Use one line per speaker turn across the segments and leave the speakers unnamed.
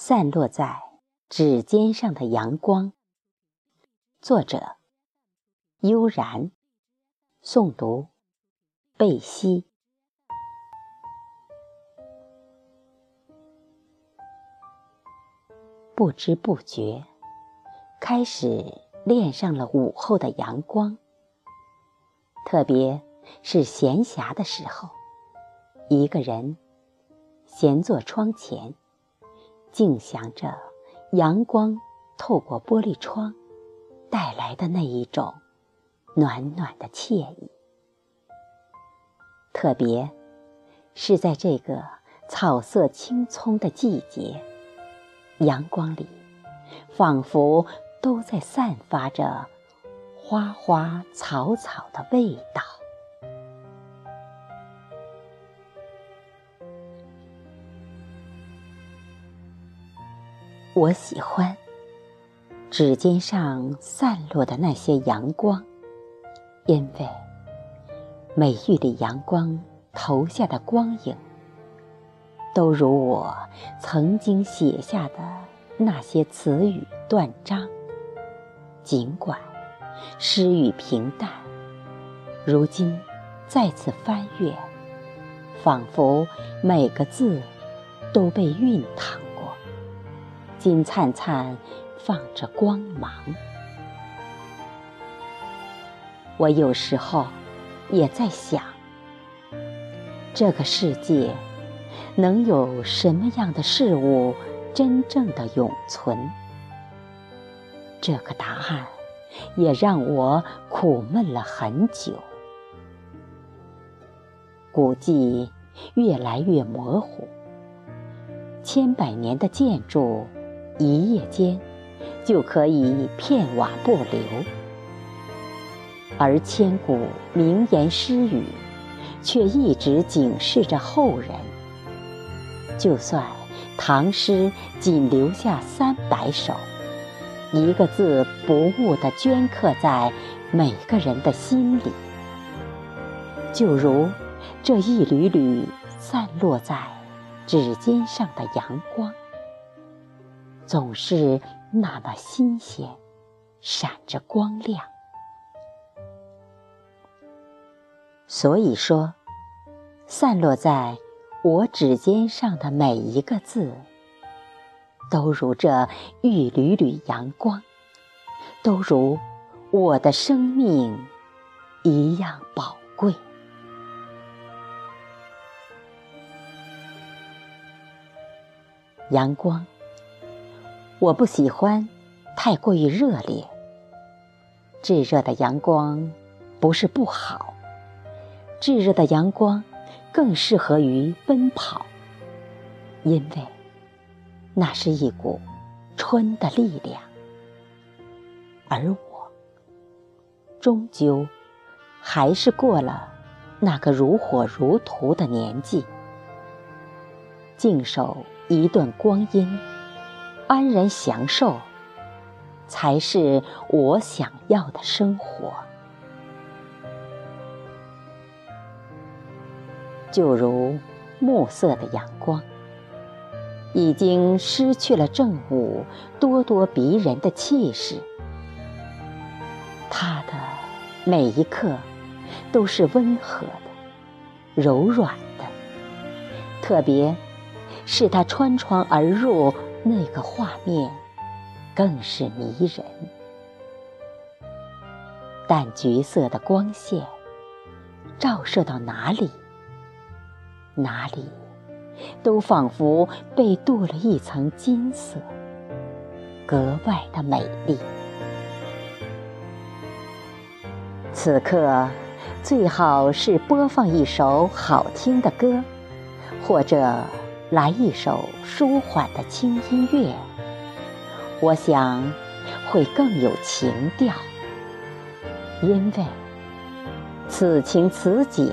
散落在指尖上的阳光，作者：悠然，诵读：贝西。不知不觉，开始恋上了午后的阳光，特别是闲暇的时候，一个人闲坐窗前。静想着阳光透过玻璃窗带来的那一种暖暖的惬意，特别是在这个草色青葱的季节，阳光里仿佛都在散发着花花草草的味道。我喜欢指尖上散落的那些阳光，因为每一缕阳光投下的光影，都如我曾经写下的那些词语断章。尽管诗语平淡，如今再次翻阅，仿佛每个字都被熨烫。金灿灿，放着光芒。我有时候也在想，这个世界能有什么样的事物真正的永存？这个答案也让我苦闷了很久。古迹越来越模糊，千百年的建筑。一夜间，就可以片瓦不留；而千古名言诗语，却一直警示着后人。就算唐诗仅留下三百首，一个字不误地镌刻在每个人的心里，就如这一缕缕散落在指尖上的阳光。总是那么新鲜，闪着光亮。所以说，散落在我指尖上的每一个字，都如这一缕缕阳光，都如我的生命一样宝贵。阳光。我不喜欢太过于热烈。炙热的阳光不是不好，炙热的阳光更适合于奔跑，因为那是一股春的力量。而我终究还是过了那个如火如荼的年纪，静守一段光阴。安然享受，才是我想要的生活。就如暮色的阳光，已经失去了正午咄咄逼人的气势。它的每一刻都是温和的、柔软的，特别是它穿窗而入。那个画面更是迷人，淡橘色的光线照射到哪里，哪里都仿佛被镀了一层金色，格外的美丽。此刻最好是播放一首好听的歌，或者。来一首舒缓的轻音乐，我想会更有情调，因为此情此景，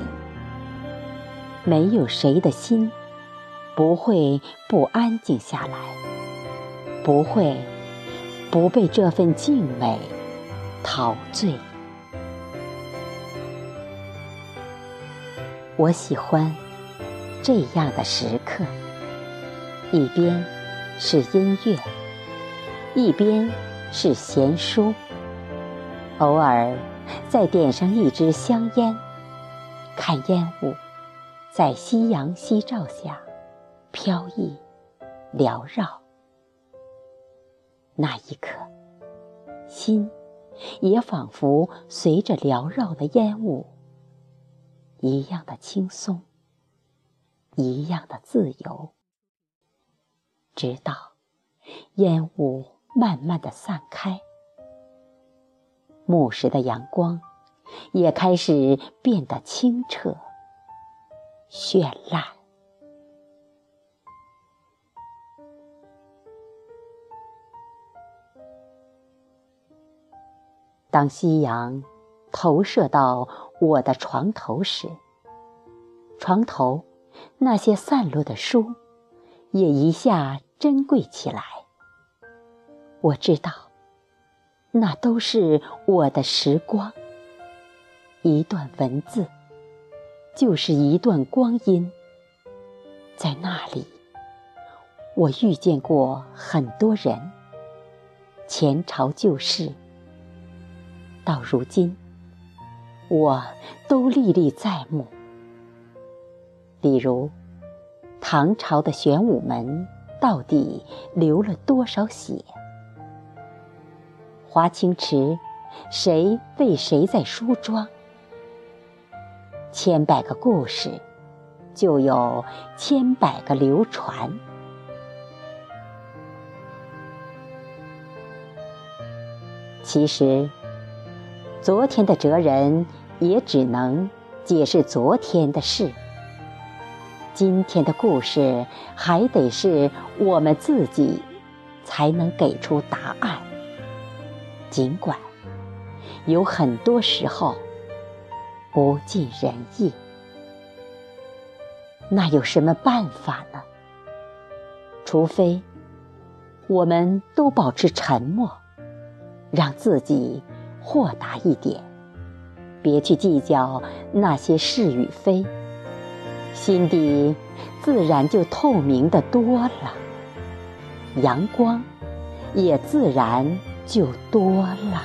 没有谁的心不会不安静下来，不会不被这份静美陶醉。我喜欢这样的时刻。一边是音乐，一边是闲书。偶尔再点上一支香烟，看烟雾在夕阳夕照下飘逸缭绕。那一刻，心也仿佛随着缭绕的烟雾一样的轻松，一样的自由。直到烟雾慢慢的散开，暮时的阳光也开始变得清澈、绚烂。当夕阳投射到我的床头时，床头那些散落的书也一下。珍贵起来，我知道，那都是我的时光。一段文字，就是一段光阴。在那里，我遇见过很多人，前朝旧事，到如今，我都历历在目。比如，唐朝的玄武门。到底流了多少血？华清池，谁为谁在梳妆？千百个故事，就有千百个流传。其实，昨天的哲人也只能解释昨天的事。今天的故事还得是我们自己才能给出答案。尽管有很多时候不尽人意，那有什么办法呢？除非我们都保持沉默，让自己豁达一点，别去计较那些是与非。心底自然就透明的多了，阳光也自然就多了。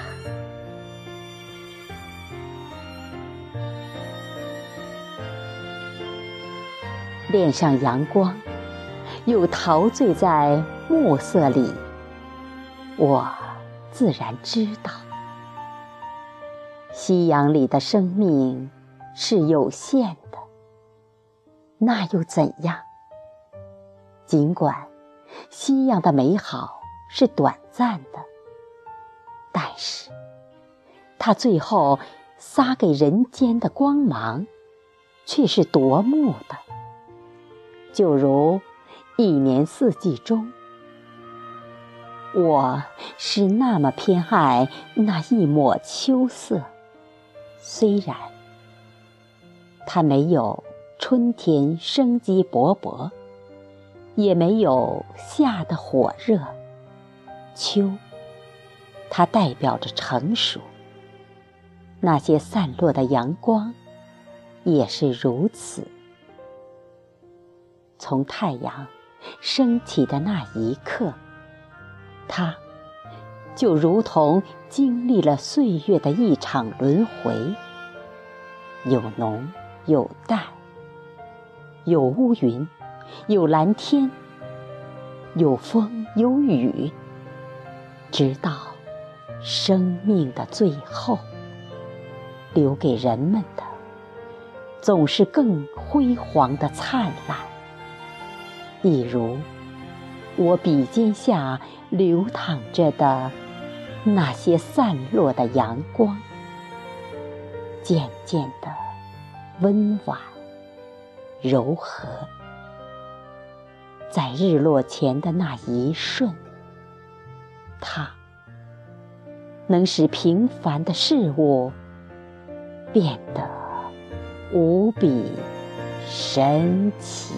恋上阳光，又陶醉在暮色里，我自然知道，夕阳里的生命是有限的。那又怎样？尽管夕阳的美好是短暂的，但是它最后撒给人间的光芒却是夺目的。就如一年四季中，我是那么偏爱那一抹秋色，虽然它没有。春天生机勃勃，也没有夏的火热。秋，它代表着成熟。那些散落的阳光，也是如此。从太阳升起的那一刻，它就如同经历了岁月的一场轮回，有浓有淡。有乌云，有蓝天，有风有雨，直到生命的最后，留给人们的总是更辉煌的灿烂。比如我笔尖下流淌着的那些散落的阳光，渐渐的温婉。柔和，在日落前的那一瞬，它能使平凡的事物变得无比神奇。